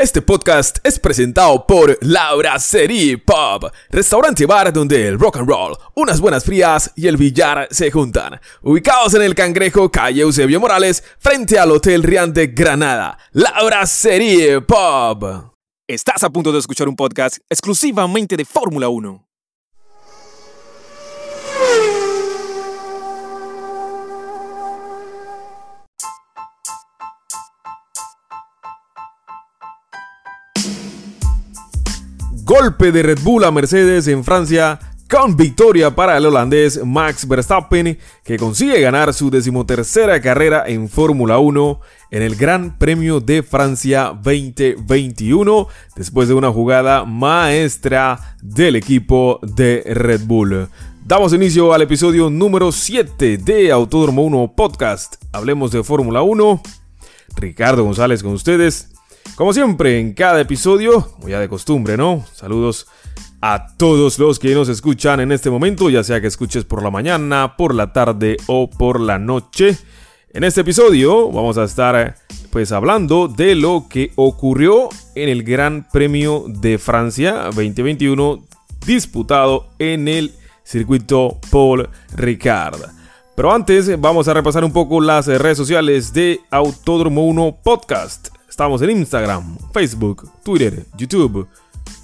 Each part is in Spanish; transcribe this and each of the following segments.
Este podcast es presentado por Laura Serie Pub, restaurante bar donde el rock and roll, unas buenas frías y el billar se juntan. Ubicados en el Cangrejo, calle Eusebio Morales, frente al Hotel Rian de Granada. Laura Serie Pub. Estás a punto de escuchar un podcast exclusivamente de Fórmula 1. Golpe de Red Bull a Mercedes en Francia con victoria para el holandés Max Verstappen, que consigue ganar su decimotercera carrera en Fórmula 1 en el Gran Premio de Francia 2021, después de una jugada maestra del equipo de Red Bull. Damos inicio al episodio número 7 de Autódromo 1 Podcast. Hablemos de Fórmula 1. Ricardo González con ustedes. Como siempre, en cada episodio, como ya de costumbre, ¿no? Saludos a todos los que nos escuchan en este momento, ya sea que escuches por la mañana, por la tarde o por la noche. En este episodio vamos a estar pues hablando de lo que ocurrió en el Gran Premio de Francia 2021 disputado en el circuito Paul Ricard. Pero antes vamos a repasar un poco las redes sociales de Autódromo 1 Podcast. Estamos en Instagram, Facebook, Twitter, YouTube,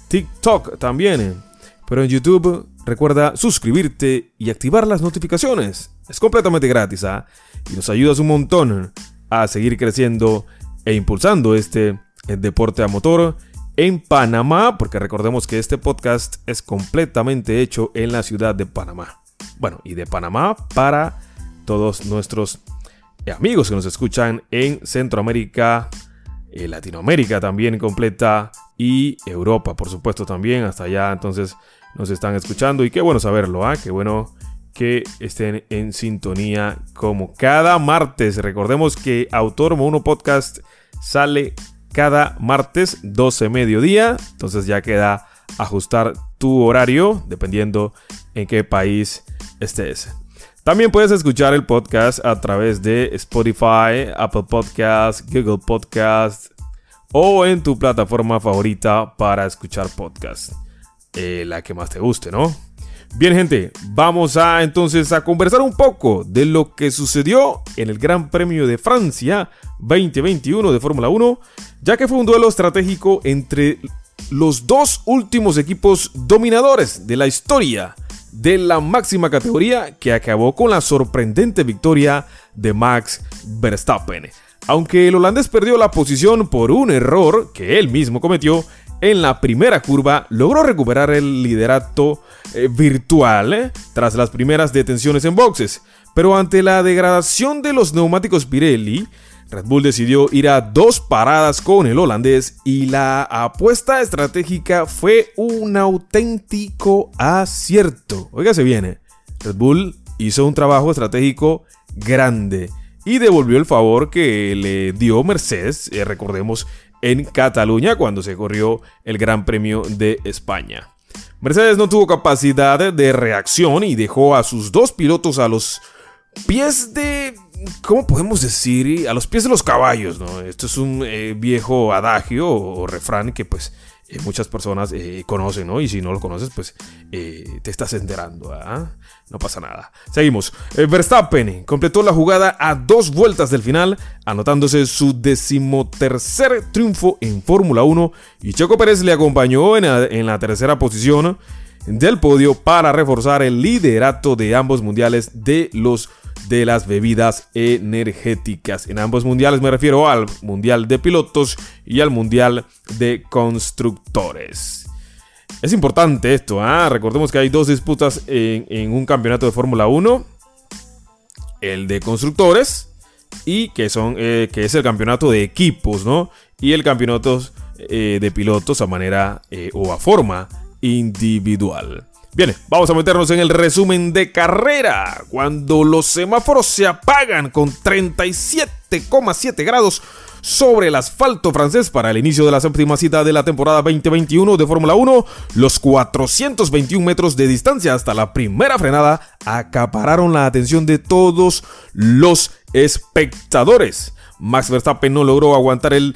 TikTok también. Pero en YouTube recuerda suscribirte y activar las notificaciones. Es completamente gratis ¿ah? y nos ayudas un montón a seguir creciendo e impulsando este deporte a motor en Panamá, porque recordemos que este podcast es completamente hecho en la ciudad de Panamá. Bueno, y de Panamá para todos nuestros amigos que nos escuchan en Centroamérica, eh, Latinoamérica también completa y Europa, por supuesto, también hasta allá. Entonces nos están escuchando y qué bueno saberlo, ¿ah? Qué bueno que estén en sintonía como cada martes. Recordemos que Autónomo 1 Podcast sale cada martes 12 mediodía. Entonces ya queda ajustar tu horario dependiendo en qué país estés. También puedes escuchar el podcast a través de Spotify, Apple Podcasts, Google Podcasts o en tu plataforma favorita para escuchar podcast. Eh, la que más te guste, ¿no? Bien gente, vamos a entonces a conversar un poco de lo que sucedió en el Gran Premio de Francia 2021 de Fórmula 1, ya que fue un duelo estratégico entre los dos últimos equipos dominadores de la historia de la máxima categoría que acabó con la sorprendente victoria de Max Verstappen. Aunque el holandés perdió la posición por un error que él mismo cometió, en la primera curva logró recuperar el liderato eh, virtual eh, tras las primeras detenciones en boxes. Pero ante la degradación de los neumáticos Pirelli, Red Bull decidió ir a dos paradas con el holandés y la apuesta estratégica fue un auténtico acierto. se viene. Red Bull hizo un trabajo estratégico grande y devolvió el favor que le dio Mercedes, eh, recordemos, en Cataluña cuando se corrió el Gran Premio de España. Mercedes no tuvo capacidad de reacción y dejó a sus dos pilotos a los pies de ¿cómo podemos decir? A los pies de los caballos, ¿no? Esto es un eh, viejo adagio o, refrán que pues eh, muchas personas eh, conocen, ¿no? Y si no lo conoces, pues te estás enterando, ¿ah? No pasa nada. Seguimos. Verstappen completó la jugada a dos vueltas del final, anotándose su decimotercer triunfo en Fórmula 1 y Checo Pérez le acompañó en en la tercera posición del podio para reforzar el liderato de ambos mundiales de los de las bebidas energéticas. En ambos mundiales me refiero al Mundial de Pilotos y al Mundial de Constructores. Es importante esto, ¿ah? recordemos que hay dos disputas en, un campeonato de Fórmula 1. El de constructores y que, son, eh, que es el campeonato de equipos, ¿no? Y el campeonato eh, de pilotos a manera eh, o a forma individual. Bien, vamos a meternos en el resumen de carrera. Cuando los semáforos se apagan con 37,7 grados sobre el asfalto francés para el inicio de la séptima cita de la temporada 2021 de Fórmula 1, los 421 metros de distancia hasta la primera frenada acapararon la atención de todos los espectadores. Max Verstappen no logró aguantar el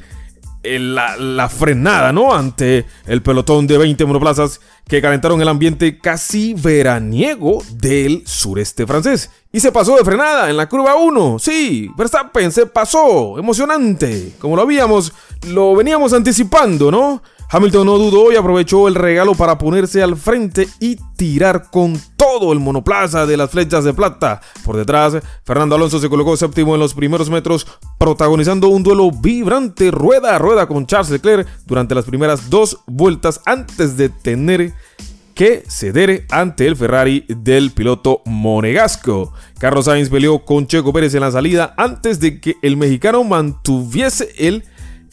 la, frenada, ¿no? Ante el pelotón de 20 monoplazas que calentaron el ambiente casi veraniego del sureste francés. Y se pasó de frenada en la curva 1. Sí, Verstappen se pasó. Emocionante. Como lo habíamos, lo veníamos anticipando, ¿no? Hamilton no dudó y aprovechó el regalo para ponerse al frente y tirar con todo el monoplaza de las flechas de plata. Por detrás, Fernando Alonso se colocó séptimo en los primeros metros, protagonizando un duelo vibrante rueda a rueda con Charles Leclerc durante las primeras dos vueltas antes de tener que ceder ante el Ferrari del piloto monegasco. Carlos Sainz peleó con Checo Pérez en la salida antes de que el mexicano mantuviese el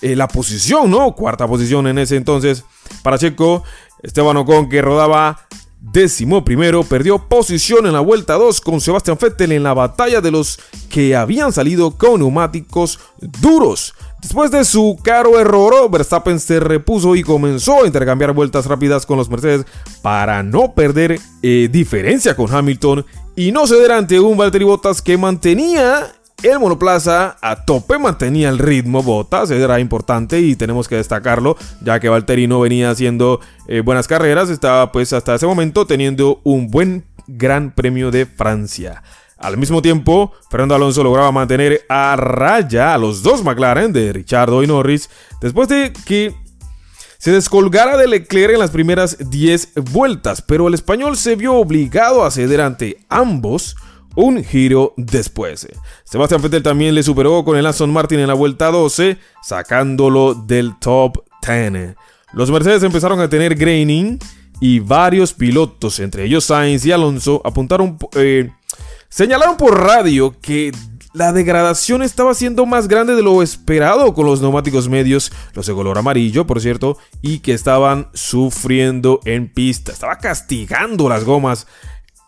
eh, la posición, ¿no? Cuarta posición en ese entonces para Checo. Esteban Ocon que rodaba décimo primero, perdió posición en la vuelta 2 con Sebastián Vettel en la batalla de los que habían salido con neumáticos duros. Después de su caro error, Verstappen se repuso y comenzó a intercambiar vueltas rápidas con los Mercedes para no perder eh, diferencia con Hamilton y no ceder ante un Valtteri Bottas que mantenía el monoplaza a tope mantenía el ritmo, Botas, era importante y tenemos que destacarlo, ya que Valtteri no venía haciendo eh, buenas carreras, estaba pues hasta ese momento teniendo un buen Gran Premio de Francia. Al mismo tiempo, Fernando Alonso lograba mantener a raya a los dos McLaren de Richardo y Norris, después de que se descolgara de Leclerc en las primeras 10 vueltas, pero el español se vio obligado a ceder ante ambos un giro después. Sebastián Vettel también le superó con el Aston Martin en la vuelta 12, sacándolo del top 10. Los Mercedes empezaron a tener graining y varios pilotos, entre ellos Sainz y Alonso, apuntaron, eh, señalaron por radio que la degradación estaba siendo más grande de lo esperado con los neumáticos medios, los de color amarillo, por cierto, y que estaban sufriendo en pista. Estaba castigando las gomas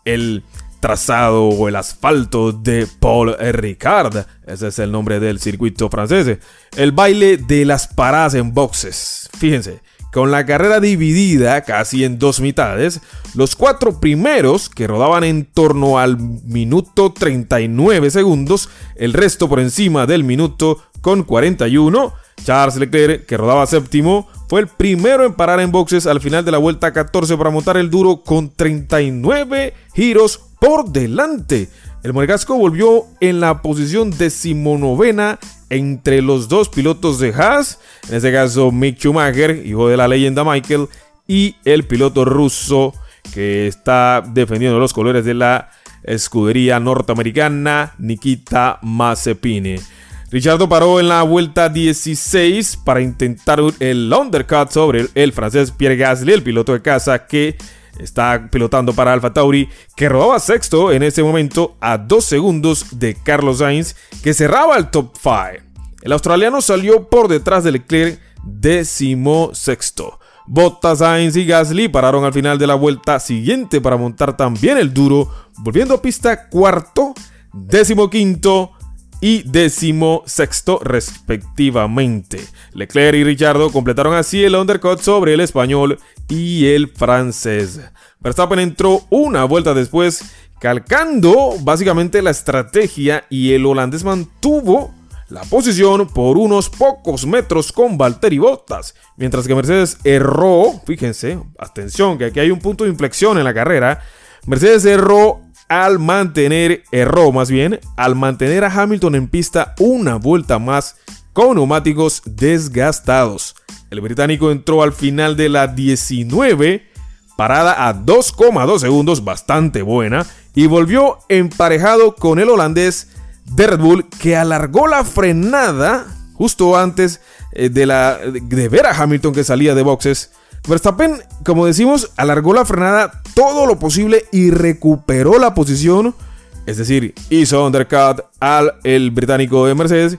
el trazado o el asfalto de Paul Ricard. Ese es el nombre del circuito francés. El baile de las paradas en boxes. Fíjense, con la carrera dividida casi en dos mitades, los cuatro primeros que rodaban en torno al minuto 39 segundos, el resto por encima del minuto con 41, Charles Leclerc, que rodaba séptimo, fue el primero en parar en boxes al final de la vuelta 14 para montar el duro con 39 giros por delante. El monegasco volvió en la posición decimonovena entre los dos pilotos de Haas, en este caso Mick Schumacher, hijo de la leyenda Michael, y el piloto ruso que está defendiendo los colores de la escudería norteamericana, Nikita Mazepin. Richardo paró en la vuelta 16 para intentar el undercut sobre el francés Pierre Gasly, el piloto de casa que está pilotando para Alfa Tauri, que robaba sexto en ese momento a dos segundos de Carlos Sainz, que cerraba el top 5. El australiano salió por detrás de Leclerc décimo sexto. Bottas, Sainz y Gasly pararon al final de la vuelta siguiente para montar también el duro, volviendo a pista cuarto, décimo quinto y décimo sexto respectivamente. Leclerc y Richardo completaron así el undercut sobre el español y el francés. Verstappen entró una vuelta después, calcando básicamente la estrategia y el holandés mantuvo la posición por unos pocos metros con Valtteri Bottas, mientras que Mercedes erró, fíjense, atención que aquí hay un punto de inflexión en la carrera, Mercedes erró al mantener, erró más bien, al mantener a Hamilton en pista una vuelta más con neumáticos desgastados. El británico entró al final de la 19, parada a 2,2 segundos, bastante buena, y volvió emparejado con el holandés de Red Bull que alargó la frenada justo antes eh, de, la, de ver a Hamilton que salía de boxes Verstappen, como decimos, alargó la frenada todo lo posible y recuperó la posición. Es decir, hizo undercut al el británico de Mercedes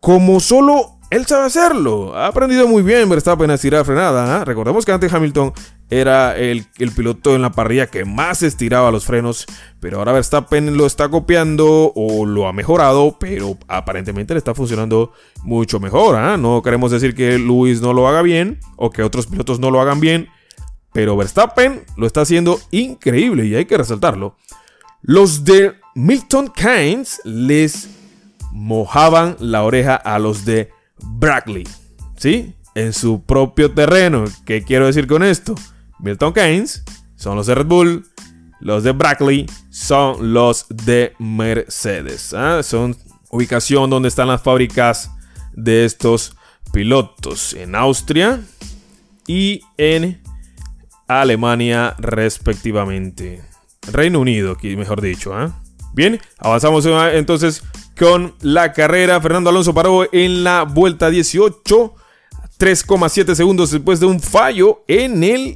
como solo él sabe hacerlo. Ha aprendido muy bien Verstappen a estirar frenada. ¿ah? Recordemos que antes Hamilton era el, piloto en la parrilla que más estiraba los frenos. Pero ahora Verstappen lo está copiando o lo ha mejorado. Pero aparentemente le está funcionando mucho mejor. ¿ah? No queremos decir que Luis no lo haga bien o que otros pilotos no lo hagan bien. Pero Verstappen lo está haciendo increíble y hay que resaltarlo. Los de Milton Keynes les mojaban la oreja a los de Brackley. ¿sí? En su propio terreno. ¿Qué quiero decir con esto? Milton Keynes son los de Red Bull, los de Brackley son los de Mercedes. ¿ah? Son ubicación donde están las fábricas de estos pilotos en Austria y en Alemania respectivamente. Reino Unido, mejor dicho. ¿ah? Bien, avanzamos entonces con la carrera. Fernando Alonso paró en la vuelta 18. 3,7 segundos después de un fallo en el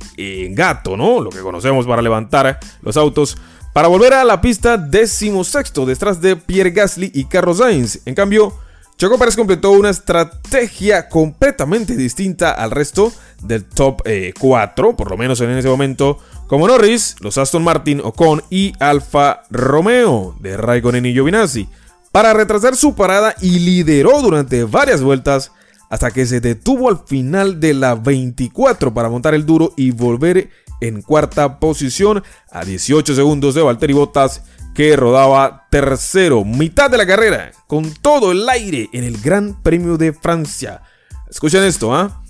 gato, ¿no? Lo que conocemos para levantar los autos. Para volver a la pista, décimo sexto, detrás de Pierre Gasly y Carlos Sainz. En cambio, Checo Pérez completó una estrategia completamente distinta al resto del top 4, eh, por lo menos en ese momento, como Norris, los Aston Martin, Ocon y Alfa Romeo de Raikkonen y Giovinazzi, para retrasar su parada y lideró durante varias vueltas hasta que se detuvo al final de la 24 para montar el duro y volver en cuarta posición a 18 segundos de Valtteri Bottas que rodaba tercero, mitad de la carrera, con todo el aire en el Gran Premio de Francia. Escuchen esto, ¿ah?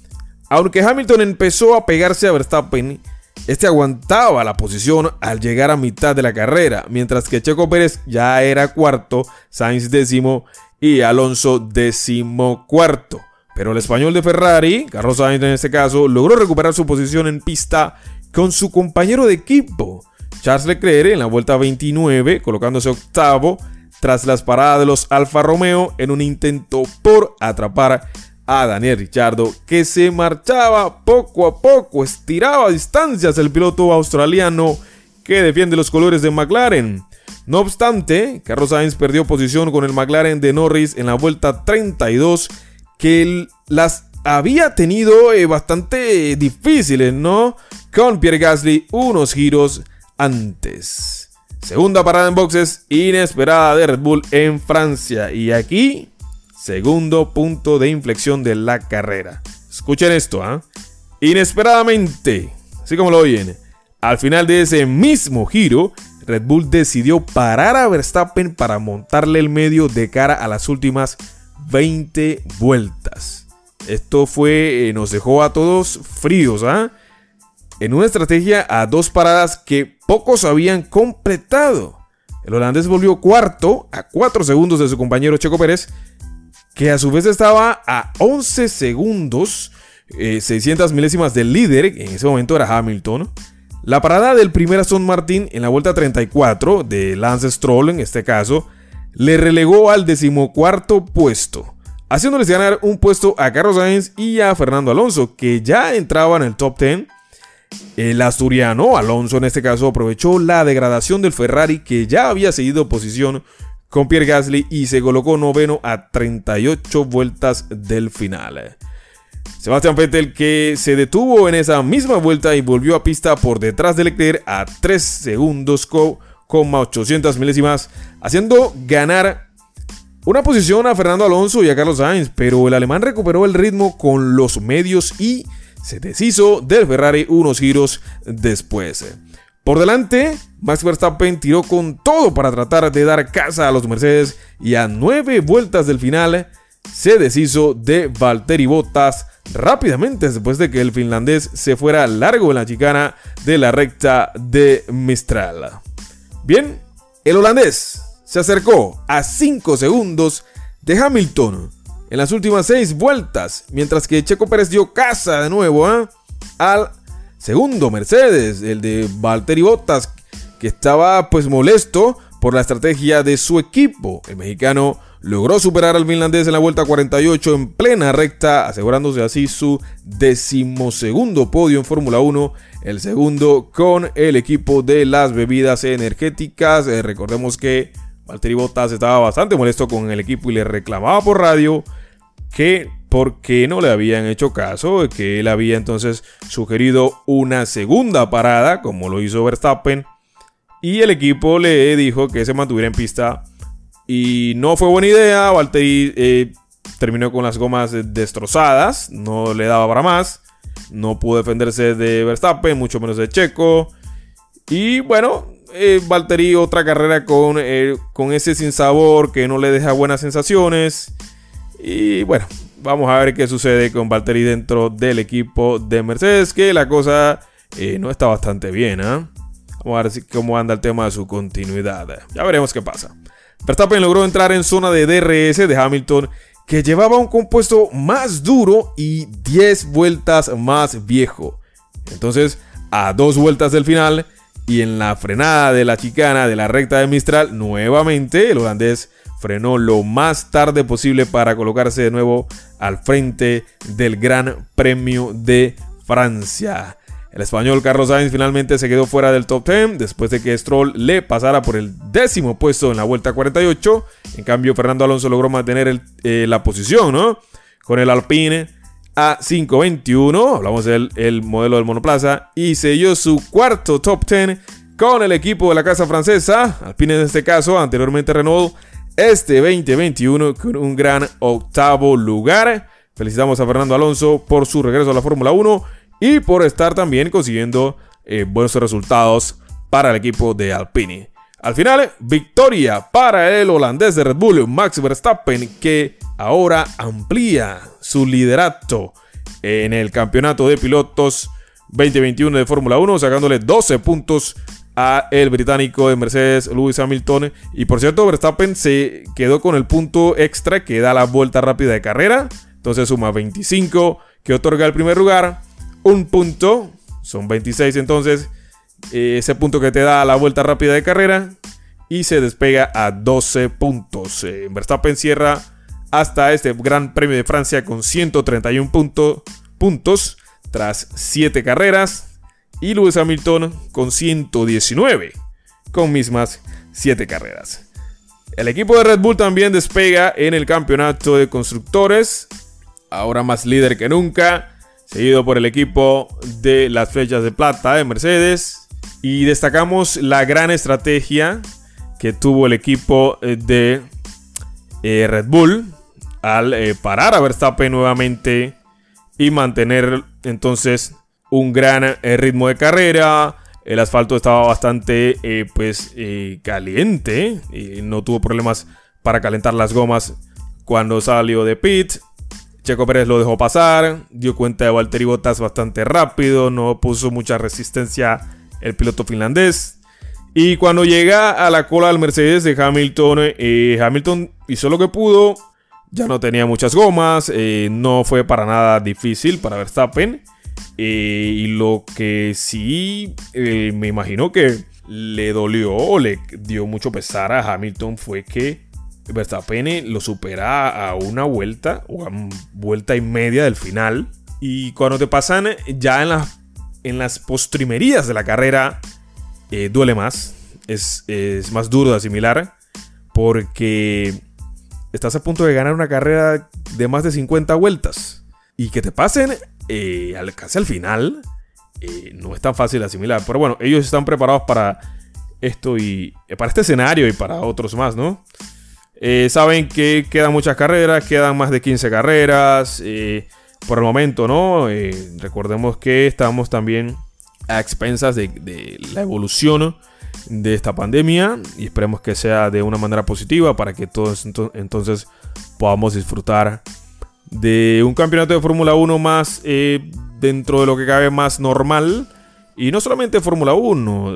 Aunque Hamilton empezó a pegarse a Verstappen, este aguantaba la posición al llegar a mitad de la carrera, mientras que Checo Pérez ya era cuarto, Sainz décimo y Alonso décimo cuarto. Pero el español de Ferrari, Carlos Sainz en este caso, logró recuperar su posición en pista con su compañero de equipo, Charles Leclerc, en la vuelta 29, colocándose octavo tras las paradas de los Alfa Romeo en un intento por atrapar a Daniel Ricciardo, que se marchaba poco a poco, estiraba distancias el piloto australiano que defiende los colores de McLaren. No obstante, Carlos Sainz perdió posición con el McLaren de Norris en la vuelta 32 que las había tenido eh, bastante difíciles, ¿no? Con Pierre Gasly unos giros antes. Segunda parada en boxes inesperada de Red Bull en Francia. Y aquí, segundo punto de inflexión de la carrera. Escuchen esto, ¿ah? Inesperadamente, así como lo oyen, al final de ese mismo giro, Red Bull decidió parar a Verstappen para montarle el medio de cara a las últimas 20 vueltas. Esto fue, eh, nos dejó a todos fríos, ¿ah? En una estrategia a dos paradas que pocos habían completado. El holandés volvió cuarto a 4 segundos de su compañero Checo Pérez, que a su vez estaba a 11 segundos, 600 eh, milésimas del líder, en ese momento era Hamilton. La parada del primer Aston Martin en la vuelta 34 de Lance Stroll, en este caso, le relegó al decimocuarto puesto, haciéndoles ganar un puesto a Carlos Sainz y a Fernando Alonso, que ya entraban en el top 10. El asturiano, Alonso en este caso, aprovechó la degradación del Ferrari que ya había seguido posición con Pierre Gasly y se colocó noveno a 38 vueltas del final. Sebastián Vettel que se detuvo en esa misma vuelta y volvió a pista por detrás de Leclerc a 3 segundos 800 milésimas, haciendo ganar una posición a Fernando Alonso y a Carlos Sainz, pero el alemán recuperó el ritmo con los medios y se deshizo del Ferrari unos giros después. Por delante, Max Verstappen tiró con todo para tratar de dar casa a los Mercedes y a nueve vueltas del final se deshizo de Valtteri Bottas rápidamente después de que el finlandés se fuera largo en la chicana de la recta de Mistral. Bien, el holandés se acercó a 5 segundos de Hamilton en las últimas 6 vueltas, mientras que Checo Pérez dio casa de nuevo ¿ah? al segundo Mercedes, el de Valtteri Bottas, que estaba pues molesto por la estrategia de su equipo. El mexicano logró superar al finlandés en la vuelta 48 en plena recta, asegurándose así su decimosegundo podio en Fórmula 1 el segundo con el equipo de las bebidas energéticas. Eh, recordemos que Valtteri Bottas estaba bastante molesto con el equipo y le reclamaba por radio que por qué no le habían hecho caso, que él había entonces sugerido una segunda parada, como lo hizo Verstappen, y el equipo le dijo que se mantuviera en pista. Y no fue buena idea, Valtteri eh, terminó con las gomas destrozadas, no le daba para más. No pudo defenderse de Verstappen, mucho menos de Checo. Y bueno, eh, Valtteri otra carrera con, eh, con ese sinsabor que no le deja buenas sensaciones. Y bueno, vamos a ver qué sucede con Valtteri dentro del equipo de Mercedes, que la cosa eh, no está bastante bien. ¿eh? Vamos a ver cómo anda el tema de su continuidad. Ya veremos qué pasa. Verstappen logró entrar en zona de DRS de Hamilton, que llevaba un compuesto más duro y 10 vueltas más viejo. Entonces, a dos vueltas del final y en la frenada de la chicana de la recta de Mistral, nuevamente el holandés frenó lo más tarde posible para colocarse de nuevo al frente del Gran Premio de Francia. El español Carlos Sainz finalmente se quedó fuera del top 10 después de que Stroll le pasara por el décimo puesto en la vuelta 48. En cambio, Fernando Alonso logró mantener eh, la posición, ¿no? Con el Alpine A521, hablamos del el modelo del monoplaza, y selló su cuarto top 10 con el equipo de la casa francesa, Alpine en este caso, anteriormente Renault, este 2021 con un gran octavo lugar. Felicitamos a Fernando Alonso por su regreso a la Fórmula 1 y por estar también consiguiendo eh, buenos resultados para el equipo de Alpine. Al final, victoria para el holandés de Red Bull, Max Verstappen, que ahora amplía su liderato en el campeonato de pilotos 2021 de Fórmula 1, sacándole 12 puntos a el británico de Mercedes, Lewis Hamilton. Y por cierto, Verstappen se quedó con el punto extra que da la vuelta rápida de carrera. Entonces suma 25 que otorga el primer lugar un punto, son 26 entonces, eh, ese punto que te da la vuelta rápida de carrera y se despega a 12 puntos. Eh, Verstappen cierra hasta este Gran Premio de Francia con 131 puntos tras 7 carreras y Lewis Hamilton con 119 con mismas 7 carreras. El equipo de Red Bull también despega en el campeonato de constructores, ahora más líder que nunca seguido por el equipo de las flechas de plata de Mercedes. Y destacamos la gran estrategia que tuvo el equipo eh, de eh, Red Bull al eh, parar a Verstappen nuevamente y mantener entonces un gran ritmo de carrera. El asfalto estaba bastante pues caliente y no tuvo problemas para calentar las gomas cuando salió de pit. Checo Pérez lo dejó pasar, dio cuenta de Valtteri Bottas bastante rápido, no puso mucha resistencia el piloto finlandés. Y cuando llega a la cola del Mercedes de Hamilton, eh, Hamilton hizo lo que pudo, ya no tenía muchas gomas, eh, no fue para nada difícil para Verstappen. Eh, y lo que sí me imagino que le dolió o le dio mucho pesar a Hamilton fue que Verstappen lo supera a una vuelta o a vuelta y media del final. Y cuando te pasan ya en, las en las postrimerías de la carrera, eh, duele más. Es, más duro de asimilar. Porque estás a punto de ganar una carrera de más de 50 vueltas. Y que te pasen eh, casi al final. Eh, no es tan fácil asimilar. Pero bueno, ellos están preparados para esto y para este escenario y para otros más, ¿no? Eh, saben que quedan muchas carreras, quedan más de 15 carreras eh, por el momento, ¿no? Eh, recordemos que estamos también a expensas de, la evolución de esta pandemia y esperemos que sea de una manera positiva para que todos entonces podamos disfrutar de un campeonato de Fórmula 1 más dentro de lo que cabe más normal. Y no solamente Fórmula 1,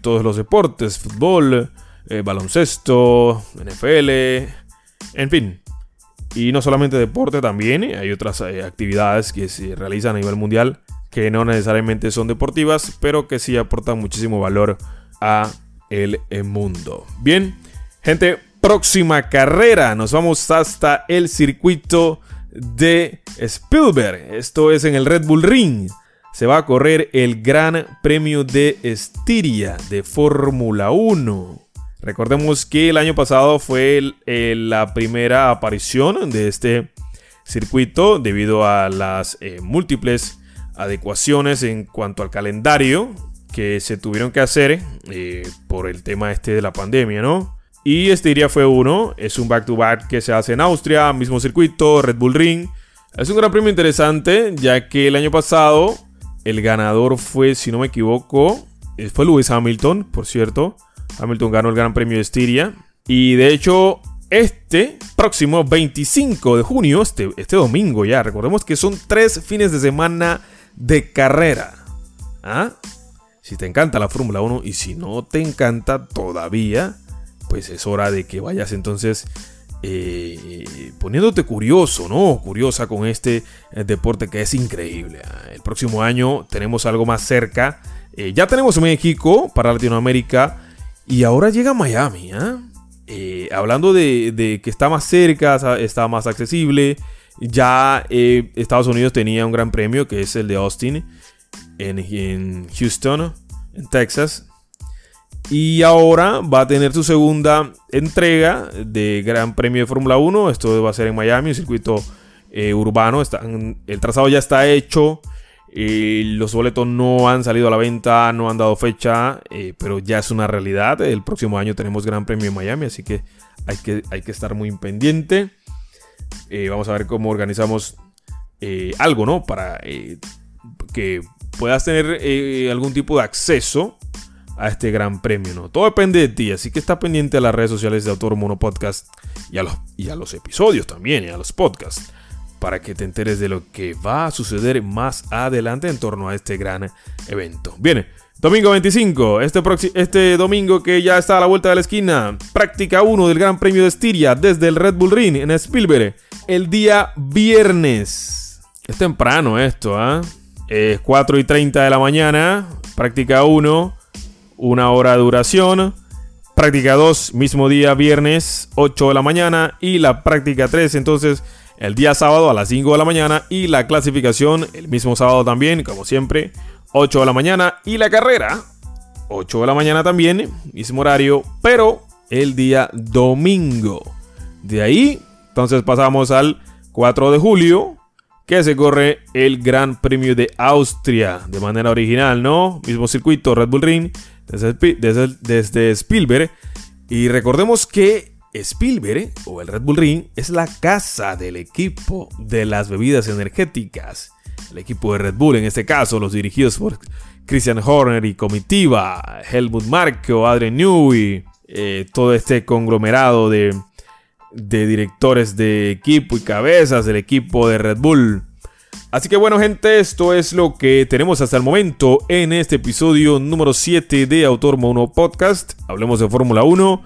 todos los deportes, fútbol, eh, baloncesto, NFL, en fin. Y no solamente deporte también, hay otras eh, actividades que se realizan a nivel mundial que no necesariamente son deportivas, pero que sí aportan muchísimo valor a el mundo. Bien, gente, próxima carrera. Nos vamos hasta el circuito de Spielberg. Esto es en el Red Bull Ring. Se va a correr el Gran Premio de Estiria de Fórmula 1. Recordemos que el año pasado fue la primera aparición de este circuito debido a las eh, múltiples adecuaciones en cuanto al calendario que se tuvieron que hacer eh, por el tema este de la pandemia, ¿no? Y este día fue uno, es un back-to-back que se hace en Austria, mismo circuito, Red Bull Ring. Es un gran premio interesante, ya que el año pasado el ganador fue, si no me equivoco, eh, fue Lewis Hamilton, por cierto. Hamilton ganó el Gran Premio de Estiria. Y de hecho, este próximo 25 de junio, este, este domingo ya, recordemos que son tres fines de semana de carrera. ¿Ah? Si te encanta la Fórmula 1 y si no te encanta todavía, pues es hora de que vayas entonces eh, poniéndote curioso, ¿no? Curiosa con este eh, deporte que es increíble. ¿ah? El próximo año tenemos algo más cerca. Eh, ya tenemos México para Latinoamérica y ahora llega Miami. ¿ah? hablando de, que está más cerca, está más accesible. Ya Estados Unidos tenía un gran premio que es el de Austin en Houston, en Texas. Y ahora va a tener su segunda entrega de Gran Premio de Fórmula 1. Esto va a ser en Miami, un circuito eh, urbano. el trazado ya está hecho. los boletos no han salido a la venta, no han dado fecha, eh, pero ya es una realidad. El próximo año tenemos Gran Premio en Miami, así que hay que, hay que estar muy pendiente. Eh, vamos a ver cómo organizamos algo, ¿no? Para que puedas tener algún tipo de acceso a este gran premio, ¿no? Todo depende de ti, así que está pendiente a las redes sociales de Autor Mono Podcast y a los, y a los episodios también, y a los podcasts, para que te enteres de lo que va a suceder más adelante en torno a este gran evento. Viene, domingo 25, este, este domingo que ya está a la vuelta de la esquina, práctica 1 del Gran Premio de Estiria desde el Red Bull Ring en Spielberg, el día viernes. Es temprano esto, ¿ah? Es 4 y 30 de la mañana, práctica 1 una hora de duración. Práctica 2, mismo día, viernes, 8 de la mañana. Y la práctica 3, entonces, el día sábado a las 5 de la mañana. Y la clasificación, el mismo sábado también, como siempre, 8 de la mañana. Y la carrera, 8 de la mañana también, mismo horario, pero el día domingo. De ahí, entonces pasamos al 4 de julio, que se corre el Gran Premio de Austria de manera original, ¿no? Mismo circuito, Red Bull Ring desde, Spielberg. Y recordemos que Spielberg o el Red Bull Ring es la casa del equipo de las bebidas energéticas. El equipo de Red Bull, en este caso, los dirigidos por Christian Horner y comitiva, Helmut Marko, Adrian Newey, eh, todo este conglomerado de, de directores de equipo y cabezas del equipo de Red Bull. Así que bueno gente, esto es lo que tenemos hasta el momento en este episodio número 7 de Autor Mono Podcast. Hablemos de Fórmula 1.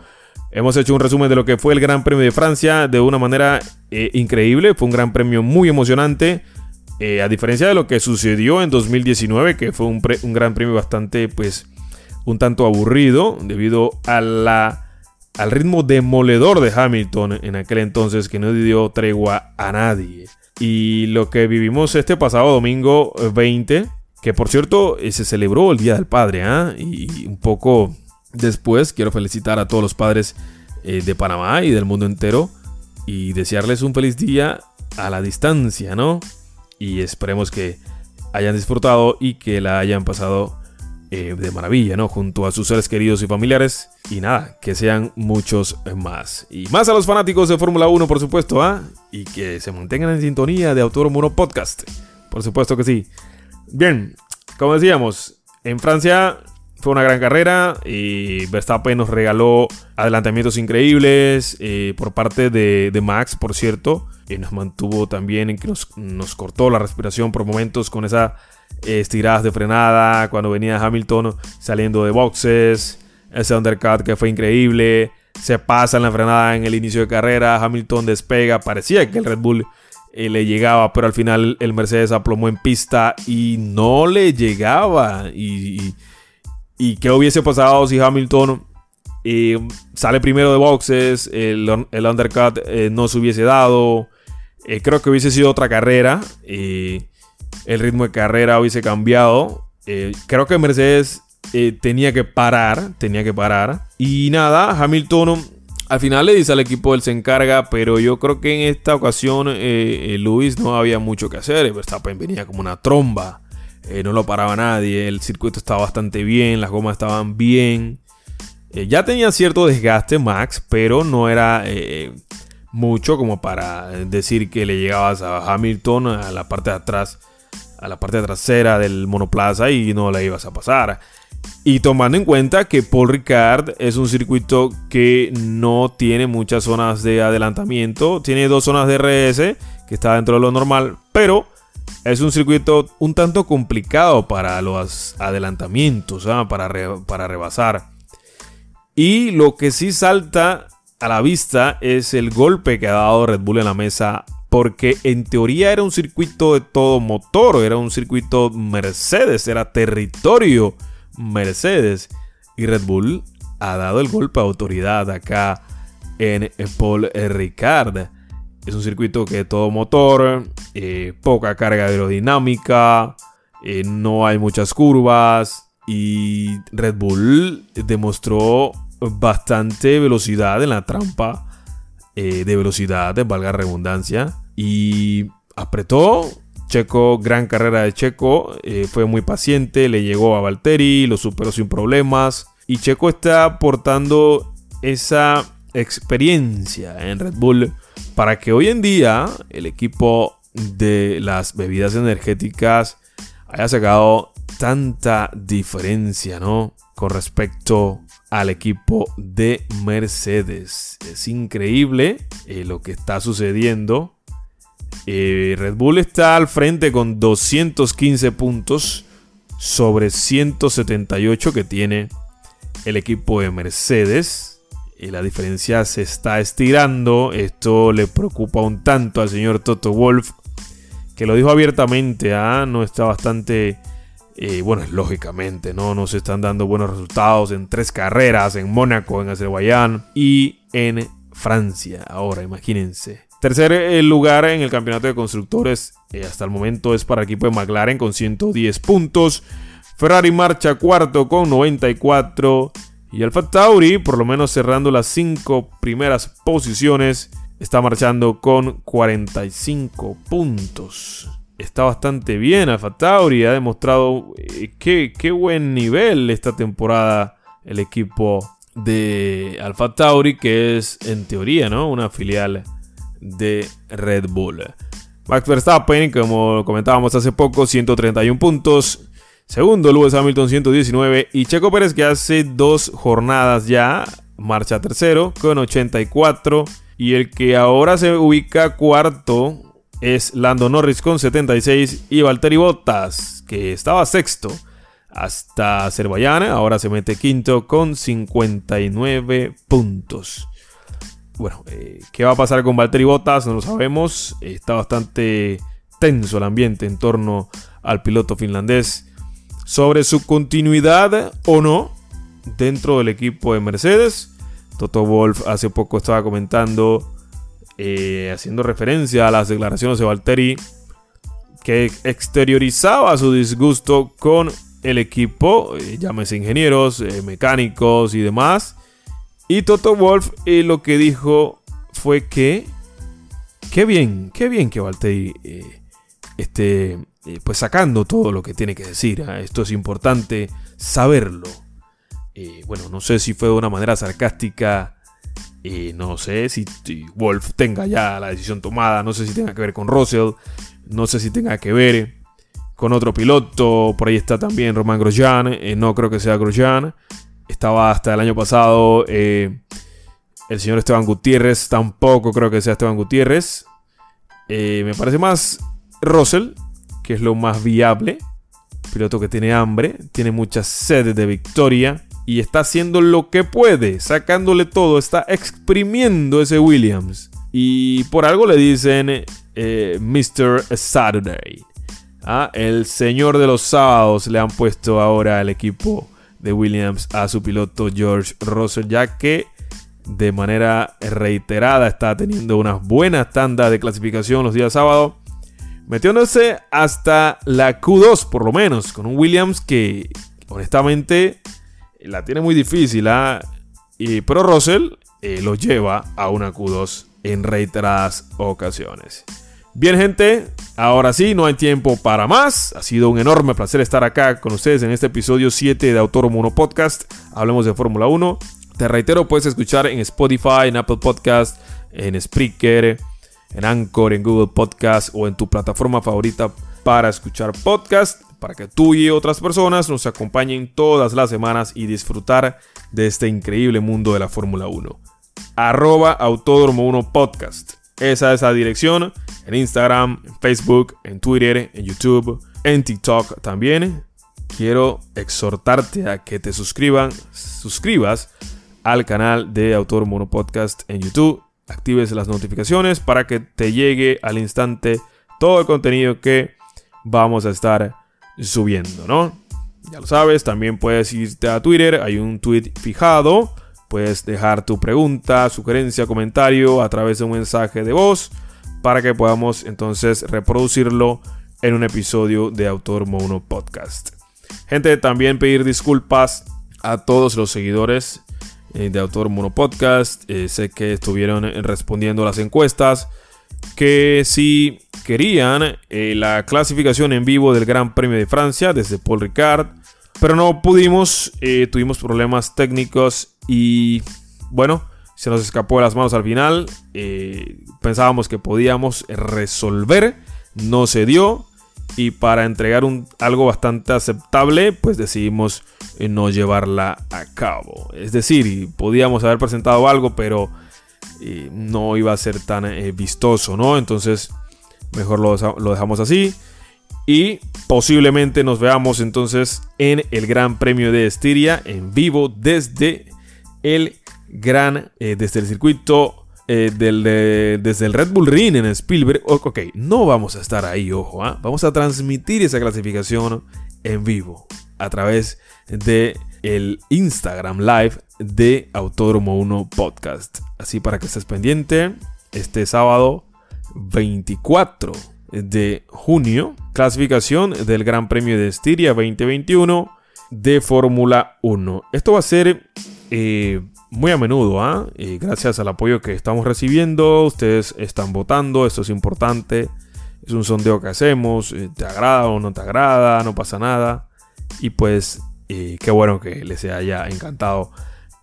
Hemos hecho un resumen de lo que fue el Gran Premio de Francia de una manera eh, increíble. Fue un gran premio muy emocionante. Eh, a diferencia de lo que sucedió en 2019, que fue un, gran premio bastante, pues, un tanto aburrido debido al ritmo demoledor de Hamilton en aquel entonces que no dio tregua a nadie. Y lo que vivimos este pasado domingo 20, eh, que por cierto eh, se celebró el Día del Padre, ¿ah? y un poco después quiero felicitar a todos los padres eh, de Panamá y del mundo entero y desearles un feliz día a la distancia, ¿no? Y esperemos que hayan disfrutado y que la hayan pasado eh, de maravilla, ¿no? Junto a sus seres queridos y familiares. Y nada, que sean muchos más. Y más a los fanáticos de Fórmula 1, por supuesto, ¿ah? Y que se mantengan en sintonía de Autor Mono Podcast. Por supuesto que sí. Bien, como decíamos, en Francia fue una gran carrera y Verstappen nos regaló adelantamientos increíbles eh, por parte de, Max, por cierto. Y nos mantuvo también nos, nos cortó la respiración por momentos con esa estiradas de frenada, cuando venía Hamilton saliendo de boxes, ese undercut que fue increíble, se pasa en la frenada en el inicio de carrera, Hamilton despega, parecía que el Red Bull eh, le llegaba, pero al final el Mercedes aplomó en pista y no le llegaba. Y, y, qué hubiese pasado si Hamilton eh, sale primero de boxes, el, undercut eh, no se hubiese dado. creo que hubiese sido otra carrera el ritmo de carrera hubiese cambiado. Eh, creo que Mercedes eh, tenía que parar, tenía que parar. Y nada, Hamilton al final le dice al equipo, él se encarga, pero yo creo que en esta ocasión eh, Luis no había mucho que hacer. Verstappen venía como una tromba, no lo paraba nadie, el circuito estaba bastante bien, las gomas estaban bien. ya tenía cierto desgaste Max, pero no era mucho como para decir que le llegabas a Hamilton a la parte de atrás a la parte trasera del monoplaza y no la ibas a pasar. Y tomando en cuenta que Paul Ricard es un circuito que no tiene muchas zonas de adelantamiento, tiene dos zonas de RS que está dentro de lo normal, pero es un circuito un tanto complicado para los adelantamientos, ¿ah? para, para rebasar. Y lo que sí salta a la vista es el golpe que ha dado Red Bull en la mesa porque en teoría era un circuito de todo motor, era un circuito Mercedes, era territorio Mercedes. Y Red Bull ha dado el golpe a autoridad acá en Paul Ricard. Es un circuito que todo motor, eh, poca carga aerodinámica, eh, no hay muchas curvas y Red Bull demostró bastante velocidad en la trampa eh, de velocidad, de valga redundancia. Y apretó. Checo, gran carrera de Checo. Eh, fue muy paciente, le llegó a Valtteri, lo superó sin problemas. Y Checo está aportando esa experiencia en Red Bull para que hoy en día el equipo de las bebidas energéticas haya sacado tanta diferencia, ¿no? Con respecto al equipo de Mercedes. Es increíble eh, lo que está sucediendo. Eh, Red Bull está al frente con 215 puntos sobre 178 que tiene el equipo de Mercedes. Y la diferencia se está estirando. Esto le preocupa un tanto al señor Toto Wolf, que lo dijo abiertamente. ¿ah? No está bastante y bueno, lógicamente, ¿no? Nos están dando buenos resultados en tres carreras, en Mónaco, en Azerbaiyán y en Francia. Ahora, imagínense. Tercer eh, lugar en el campeonato de constructores eh, hasta el momento es para el equipo de McLaren con 110 puntos. Ferrari marcha cuarto con 94. Y Alfa Tauri, por lo menos cerrando las cinco primeras posiciones, está marchando con 45 puntos está bastante bien Alfa Tauri. Ha demostrado eh, qué, buen nivel esta temporada el equipo de Alfa Tauri, que es en teoría ¿no? una filial de Red Bull. Max Verstappen, como comentábamos hace poco, 131 puntos. Segundo, Lewis Hamilton 119 y Checo Pérez que hace dos jornadas ya marcha tercero con 84 y el que ahora se ubica cuarto es Lando Norris con 76 y Valtteri Bottas, que estaba sexto hasta Azerbaiyán, ahora se mete quinto con 59 puntos. Bueno, eh, ¿qué va a pasar con Valtteri Bottas? No lo sabemos. Está bastante tenso el ambiente en torno al piloto finlandés sobre su continuidad o no dentro del equipo de Mercedes. Toto Wolf hace poco estaba comentando eh, haciendo referencia a las declaraciones de Valtteri, que exteriorizaba su disgusto con el equipo, eh, llámese ingenieros, eh, mecánicos y demás. Y Toto Wolf lo que dijo fue que, qué bien, qué bien que Valtteri esté pues sacando todo lo que tiene que decir. ¿ah? Esto es importante saberlo. bueno, no sé si fue de una manera sarcástica y no sé si, Wolf tenga ya la decisión tomada, no sé si tenga que ver con Russell, no sé si tenga que ver con otro piloto, por ahí está también Román Grosjean, eh, no creo que sea Grosjean, estaba hasta el año pasado eh, el señor Esteban Gutiérrez, tampoco creo que sea Esteban Gutiérrez, eh, me parece más Russell, que es lo más viable, piloto que tiene hambre, tiene mucha sed de victoria y está haciendo lo que puede, sacándole todo, está exprimiendo ese Williams. Y por algo le dicen eh, Mr. Saturday. ¿Ah? El señor de los sábados le han puesto ahora al equipo de Williams a su piloto George Russell, ya que de manera reiterada está teniendo unas buenas tandas de clasificación los días sábados, metiéndose hasta la Q2 por lo menos, con un Williams que honestamente la tiene muy difícil, ¿ah? y, pero Russell eh, lo lleva a una Q2 en reiteradas ocasiones. Bien gente, ahora sí, no hay tiempo para más. Ha sido un enorme placer estar acá con ustedes en este episodio 7 de Autor Mono Podcast. Hablemos de Fórmula 1. Te reitero, puedes escuchar en Spotify, en Apple Podcast, en Spreaker, en Anchor, en Google Podcast o en tu plataforma favorita para escuchar podcast, para que tú y otras personas nos acompañen todas las semanas y disfrutar de este increíble mundo de la Fórmula 1. Arroba Autódromo 1 Podcast. Esa es la dirección en Instagram, en Facebook, en Twitter, en YouTube, en TikTok también. Quiero exhortarte a que te suscriban, suscribas al canal de Autor Mono Podcast en YouTube. Actives las notificaciones para que te llegue al instante todo el contenido que vamos a estar subiendo, ¿no? Ya lo sabes, también puedes irte a Twitter, hay un tweet fijado, puedes dejar tu pregunta, sugerencia, comentario a través de un mensaje de voz para que podamos entonces reproducirlo en un episodio de Autor Mono Podcast. Gente, también pedir disculpas a todos los seguidores eh, de Autor Mono Podcast. Eh, sé que estuvieron respondiendo las encuestas. Que si querían la clasificación en vivo del Gran Premio de Francia desde Paul Ricard. Pero no pudimos, tuvimos problemas técnicos y bueno, se nos escapó de las manos al final. pensábamos que podíamos resolver, no se dio y para entregar algo bastante aceptable, pues decidimos eh, no llevarla a cabo. Es decir, podíamos haber presentado algo, pero eh, no iba a ser tan eh, vistoso, ¿no? Entonces, mejor lo, dejamos así. Y posiblemente nos veamos entonces en el Gran Premio de Estiria en vivo desde el gran, desde el circuito eh, desde el Red Bull Ring en Spielberg. Ok, no vamos a estar ahí, ojo. ¿ah? Vamos a transmitir esa clasificación en vivo a través de el Instagram Live de Autódromo 1 Podcast. Así para que estés pendiente este sábado 24 de junio, clasificación del Gran Premio de Estiria 2021 de Fórmula 1. Esto va a ser eh, muy a menudo, ¿ah? Y gracias al apoyo que estamos recibiendo, ustedes están votando, esto es importante. Es un sondeo que hacemos, eh, te agrada o no te agrada, no pasa nada. Y pues, eh, qué bueno que les haya encantado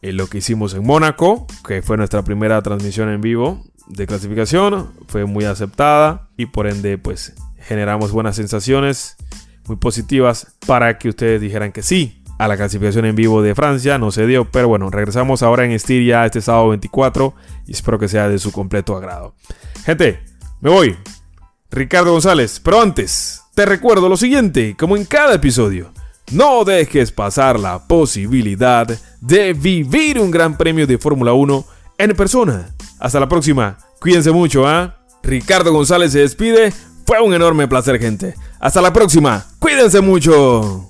eh, lo que hicimos en Mónaco, que fue nuestra primera transmisión en vivo de clasificación. Fue muy aceptada y por ende, pues, generamos buenas sensaciones, muy positivas, para que ustedes dijeran que sí, a la clasificación en vivo de Francia. No se dio, pero bueno, regresamos ahora en Estiria este sábado 24 y espero que sea de su completo agrado. Gente, me voy. Ricardo González, pero antes, te recuerdo lo siguiente, como en cada episodio. No dejes pasar la posibilidad de vivir un gran premio de Fórmula 1 en persona. Hasta la próxima. Cuídense mucho, ¿ah? Ricardo González se despide. Fue un enorme placer, gente. Hasta la próxima. Cuídense mucho.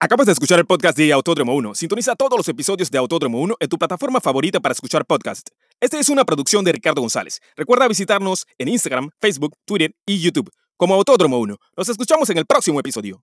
Acabas de escuchar el podcast de Autódromo 1. Sintoniza todos los episodios de Autódromo 1 en tu plataforma favorita para escuchar podcast. Esta es una producción de Ricardo González. Recuerda visitarnos en Instagram, Facebook, Twitter y YouTube como Autódromo 1. Nos escuchamos en el próximo episodio.